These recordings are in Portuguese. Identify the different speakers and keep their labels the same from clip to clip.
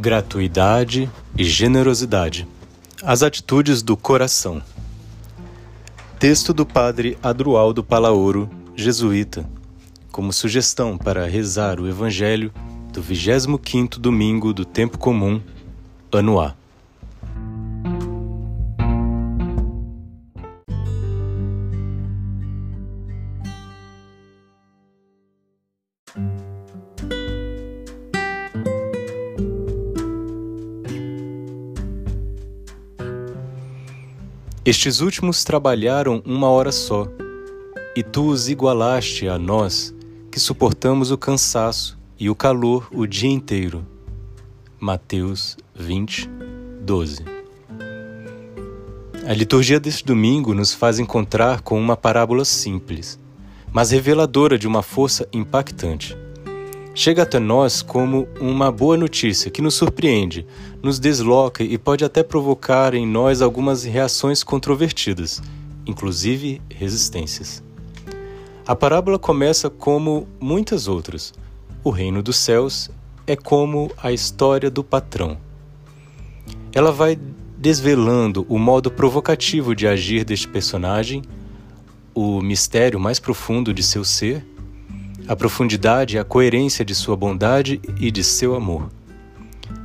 Speaker 1: Gratuidade e generosidade. As atitudes do coração. Texto do padre Adrualdo Palaoro, jesuíta, como sugestão para rezar o evangelho do 25º domingo do tempo comum, ano A. Estes últimos trabalharam uma hora só, e tu os igualaste a nós, que suportamos o cansaço e o calor o dia inteiro. Mateus 20, 12. A liturgia deste domingo nos faz encontrar com uma parábola simples, mas reveladora de uma força impactante chega até nós como uma boa notícia que nos surpreende, nos desloca e pode até provocar em nós algumas reações controvertidas, inclusive resistências. A parábola começa como muitas outras. O reino dos céus é como a história do patrão. Ela vai desvelando o modo provocativo de agir deste personagem, o mistério mais profundo de seu ser a profundidade e a coerência de sua bondade e de seu amor.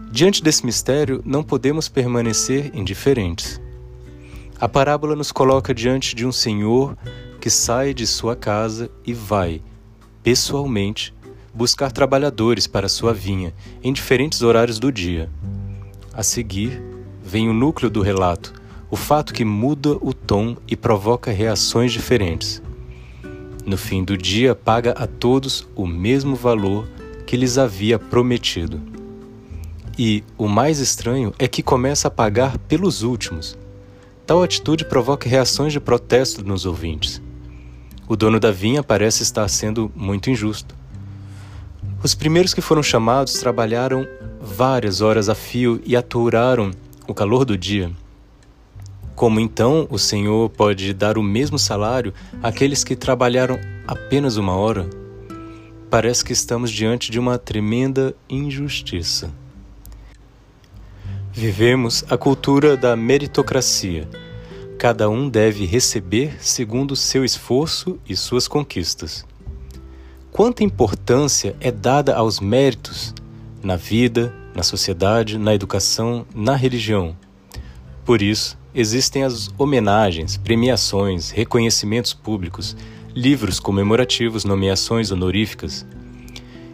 Speaker 1: Diante desse mistério, não podemos permanecer indiferentes. A parábola nos coloca diante de um Senhor que sai de sua casa e vai, pessoalmente, buscar trabalhadores para sua vinha em diferentes horários do dia. A seguir, vem o núcleo do relato, o fato que muda o tom e provoca reações diferentes. No fim do dia, paga a todos o mesmo valor que lhes havia prometido. E o mais estranho é que começa a pagar pelos últimos. Tal atitude provoca reações de protesto nos ouvintes. O dono da vinha parece estar sendo muito injusto. Os primeiros que foram chamados trabalharam várias horas a fio e aturaram o calor do dia. Como então o Senhor pode dar o mesmo salário àqueles que trabalharam apenas uma hora? Parece que estamos diante de uma tremenda injustiça. Vivemos a cultura da meritocracia. Cada um deve receber segundo seu esforço e suas conquistas. Quanta importância é dada aos méritos na vida, na sociedade, na educação, na religião. Por isso, existem as homenagens, premiações, reconhecimentos públicos, livros comemorativos, nomeações honoríficas.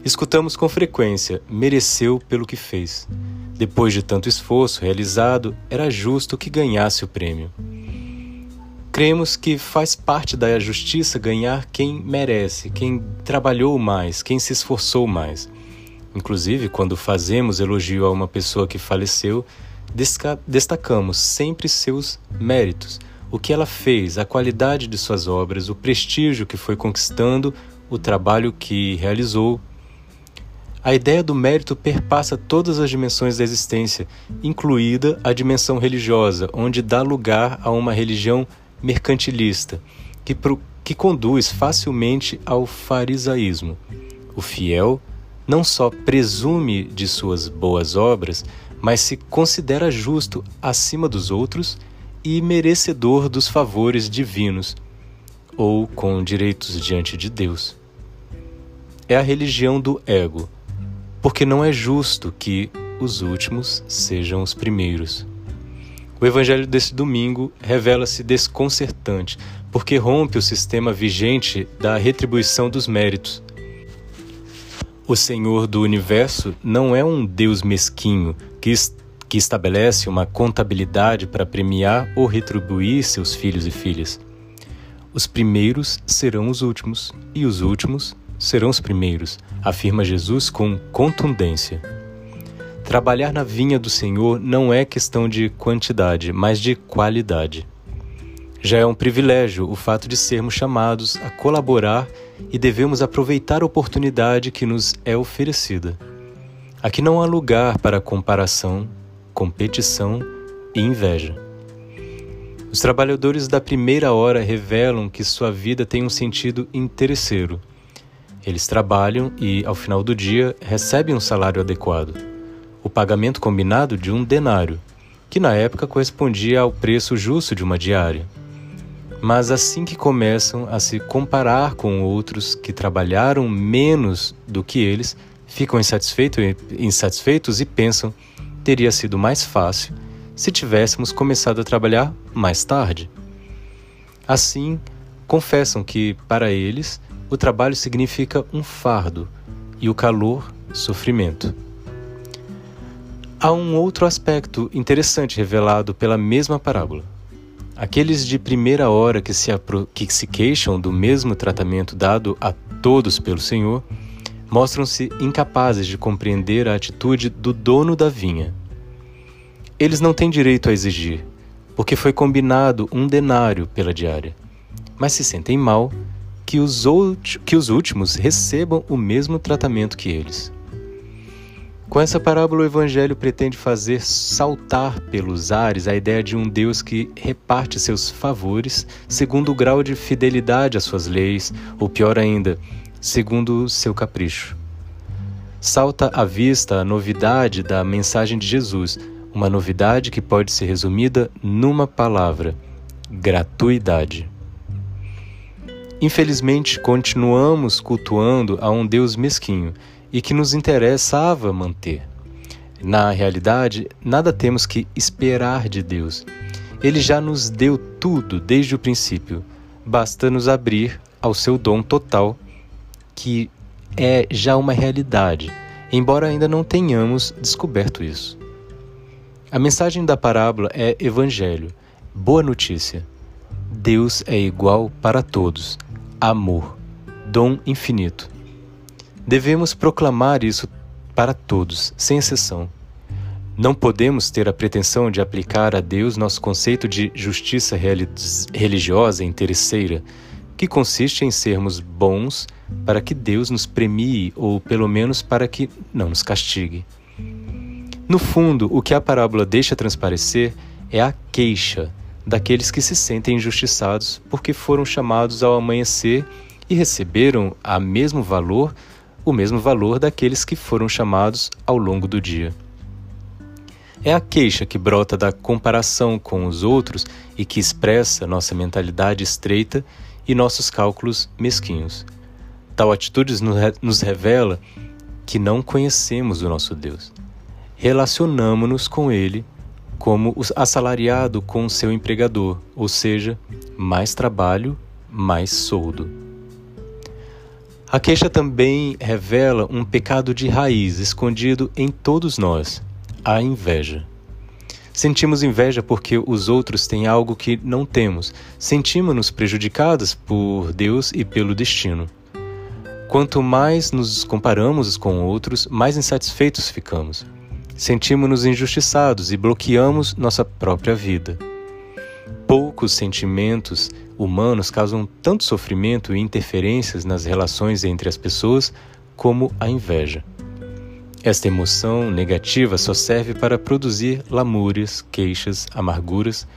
Speaker 1: Escutamos com frequência: mereceu pelo que fez. Depois de tanto esforço realizado, era justo que ganhasse o prêmio. Cremos que faz parte da justiça ganhar quem merece, quem trabalhou mais, quem se esforçou mais. Inclusive, quando fazemos elogio a uma pessoa que faleceu, destacamos sempre seus méritos, o que ela fez, a qualidade de suas obras, o prestígio que foi conquistando, o trabalho que realizou. A ideia do mérito perpassa todas as dimensões da existência, incluída a dimensão religiosa, onde dá lugar a uma religião mercantilista, que, pro, que conduz facilmente ao farisaísmo. O fiel não só presume de suas boas obras, mas se considera justo acima dos outros e merecedor dos favores divinos, ou com direitos diante de Deus. É a religião do ego, porque não é justo que os últimos sejam os primeiros. O evangelho desse domingo revela-se desconcertante, porque rompe o sistema vigente da retribuição dos méritos. O Senhor do universo não é um Deus mesquinho que, que estabelece uma contabilidade para premiar ou retribuir seus filhos e filhas. Os primeiros serão os últimos, e os últimos serão os primeiros, afirma Jesus com contundência. Trabalhar na vinha do Senhor não é questão de quantidade, mas de qualidade. Já é um privilégio o fato de sermos chamados a colaborar e devemos aproveitar a oportunidade que nos é oferecida. Aqui não há lugar para comparação, competição e inveja. Os trabalhadores da primeira hora revelam que sua vida tem um sentido interesseiro. Eles trabalham e, ao final do dia, recebem um salário adequado. o pagamento combinado de um denário, que na época correspondia ao preço justo de uma diária. Mas assim que começam a se comparar com outros que trabalharam menos do que eles, ficam insatisfeitos e pensam teria sido mais fácil se tivéssemos começado a trabalhar mais tarde. Assim, confessam que, para eles, o trabalho significa um fardo e o calor, sofrimento. Há um outro aspecto interessante revelado pela mesma parábola. Aqueles de primeira hora que se, que se queixam do mesmo tratamento dado a todos pelo Senhor mostram-se incapazes de compreender a atitude do dono da vinha. Eles não têm direito a exigir, porque foi combinado um denário pela diária, mas se sentem mal que os, que os últimos recebam o mesmo tratamento que eles. Com essa parábola, o Evangelho pretende fazer saltar pelos ares a ideia de um Deus que reparte seus favores segundo o grau de fidelidade às suas leis, ou pior ainda, segundo seu capricho. Salta à vista a novidade da mensagem de Jesus, uma novidade que pode ser resumida numa palavra: gratuidade. Infelizmente, continuamos cultuando a um Deus mesquinho e que nos interessava manter. Na realidade, nada temos que esperar de Deus. Ele já nos deu tudo desde o princípio. Basta nos abrir ao seu dom total, que é já uma realidade, embora ainda não tenhamos descoberto isso. A mensagem da parábola é Evangelho, boa notícia. Deus é igual para todos, amor, dom infinito. Devemos proclamar isso para todos, sem exceção. Não podemos ter a pretensão de aplicar a Deus nosso conceito de justiça religiosa interesseira, que consiste em sermos bons para que Deus nos premie ou pelo menos para que não nos castigue. No fundo, o que a parábola deixa transparecer é a queixa daqueles que se sentem injustiçados porque foram chamados ao amanhecer e receberam a mesmo valor o mesmo valor daqueles que foram chamados ao longo do dia. É a queixa que brota da comparação com os outros e que expressa nossa mentalidade estreita e nossos cálculos mesquinhos. Tal atitude nos revela que não conhecemos o nosso Deus. Relacionamos-nos com Ele como o assalariado com seu empregador, ou seja, mais trabalho, mais soldo. A queixa também revela um pecado de raiz escondido em todos nós, a inveja. Sentimos inveja porque os outros têm algo que não temos. Sentimos-nos prejudicados por Deus e pelo destino. Quanto mais nos comparamos com outros, mais insatisfeitos ficamos. Sentimos-nos injustiçados e bloqueamos nossa própria vida. Poucos sentimentos humanos causam tanto sofrimento e interferências nas relações entre as pessoas como a inveja. Esta emoção negativa só serve para produzir lamúrias, queixas, amarguras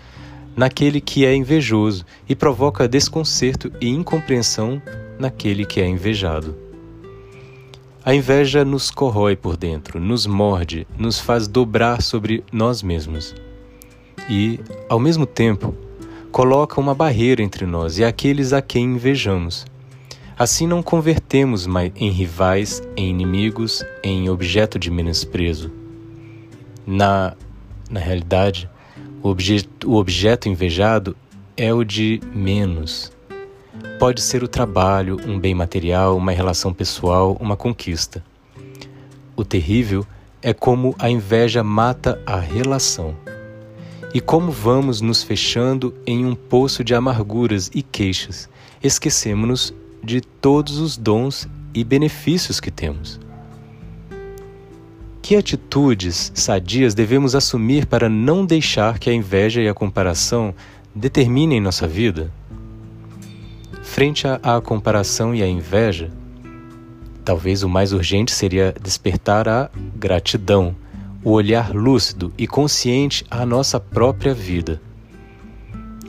Speaker 1: naquele que é invejoso e provoca desconcerto e incompreensão naquele que é invejado. A inveja nos corrói por dentro, nos morde, nos faz dobrar sobre nós mesmos. E, ao mesmo tempo, coloca uma barreira entre nós e aqueles a quem invejamos. Assim não convertemos em rivais, em inimigos, em objeto de menosprezo. Na, na realidade, o objeto, o objeto invejado é o de menos. Pode ser o trabalho, um bem material, uma relação pessoal, uma conquista. O terrível é como a inveja mata a relação. E como vamos nos fechando em um poço de amarguras e queixas, esquecemos-nos de todos os dons e benefícios que temos. Que atitudes sadias devemos assumir para não deixar que a inveja e a comparação determinem nossa vida? Frente à comparação e à inveja, talvez o mais urgente seria despertar a gratidão o olhar lúcido e consciente à nossa própria vida.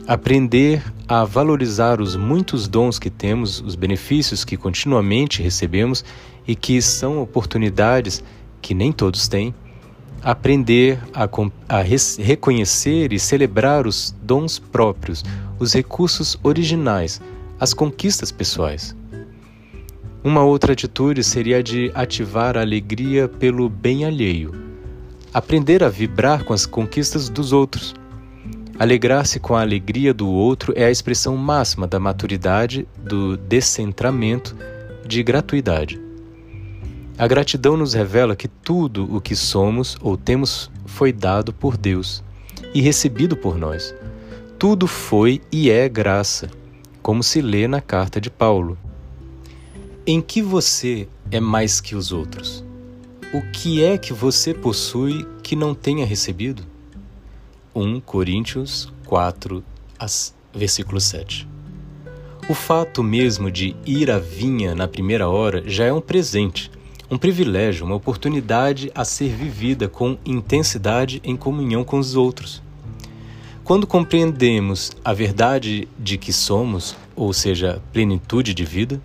Speaker 1: Aprender a valorizar os muitos dons que temos, os benefícios que continuamente recebemos e que são oportunidades que nem todos têm, aprender a, a reconhecer e celebrar os dons próprios, os recursos originais, as conquistas pessoais. Uma outra atitude seria a de ativar a alegria pelo bem alheio, aprender a vibrar com as conquistas dos outros. Alegrar-se com a alegria do outro é a expressão máxima da maturidade, do descentramento, de gratuidade. A gratidão nos revela que tudo o que somos ou temos foi dado por Deus e recebido por nós. Tudo foi e é graça, como se lê na carta de Paulo. Em que você é mais que os outros? O que é que você possui que não tenha recebido? 1 Coríntios 4, versículo 7. O fato mesmo de ir à vinha na primeira hora já é um presente um privilégio, uma oportunidade a ser vivida com intensidade em comunhão com os outros. Quando compreendemos a verdade de que somos, ou seja, plenitude de vida,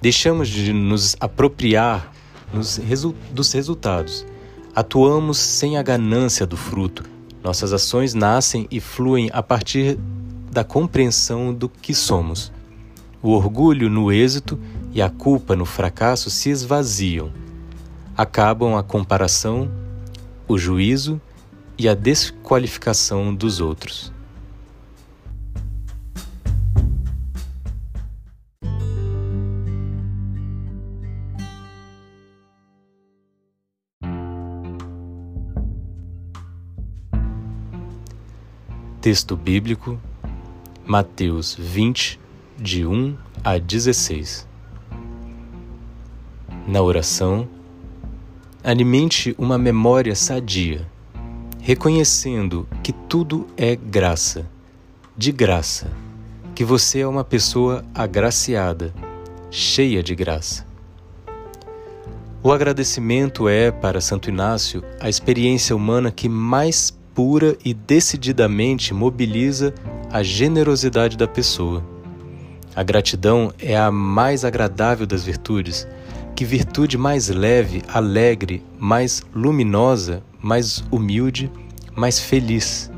Speaker 1: deixamos de nos apropriar dos resultados. Atuamos sem a ganância do fruto. Nossas ações nascem e fluem a partir da compreensão do que somos. O orgulho no êxito e a culpa no fracasso se esvaziam. Acabam a comparação, o juízo e a desqualificação dos outros. Texto bíblico, Mateus 20, de 1 a 16. Na oração, alimente uma memória sadia, reconhecendo que tudo é graça, de graça, que você é uma pessoa agraciada, cheia de graça. O agradecimento é, para Santo Inácio, a experiência humana que mais pura e decididamente mobiliza a generosidade da pessoa. A gratidão é a mais agradável das virtudes que virtude mais leve, alegre, mais luminosa, mais humilde, mais feliz.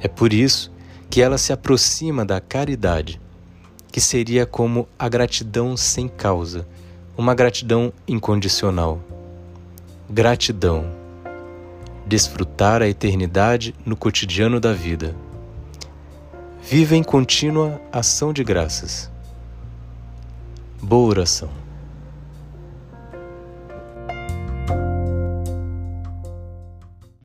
Speaker 1: É por isso que ela se aproxima da caridade, que seria como a gratidão sem causa, uma gratidão incondicional. Gratidão. Desfrutar a eternidade no cotidiano da vida. Viva em contínua ação de graças. Boa oração.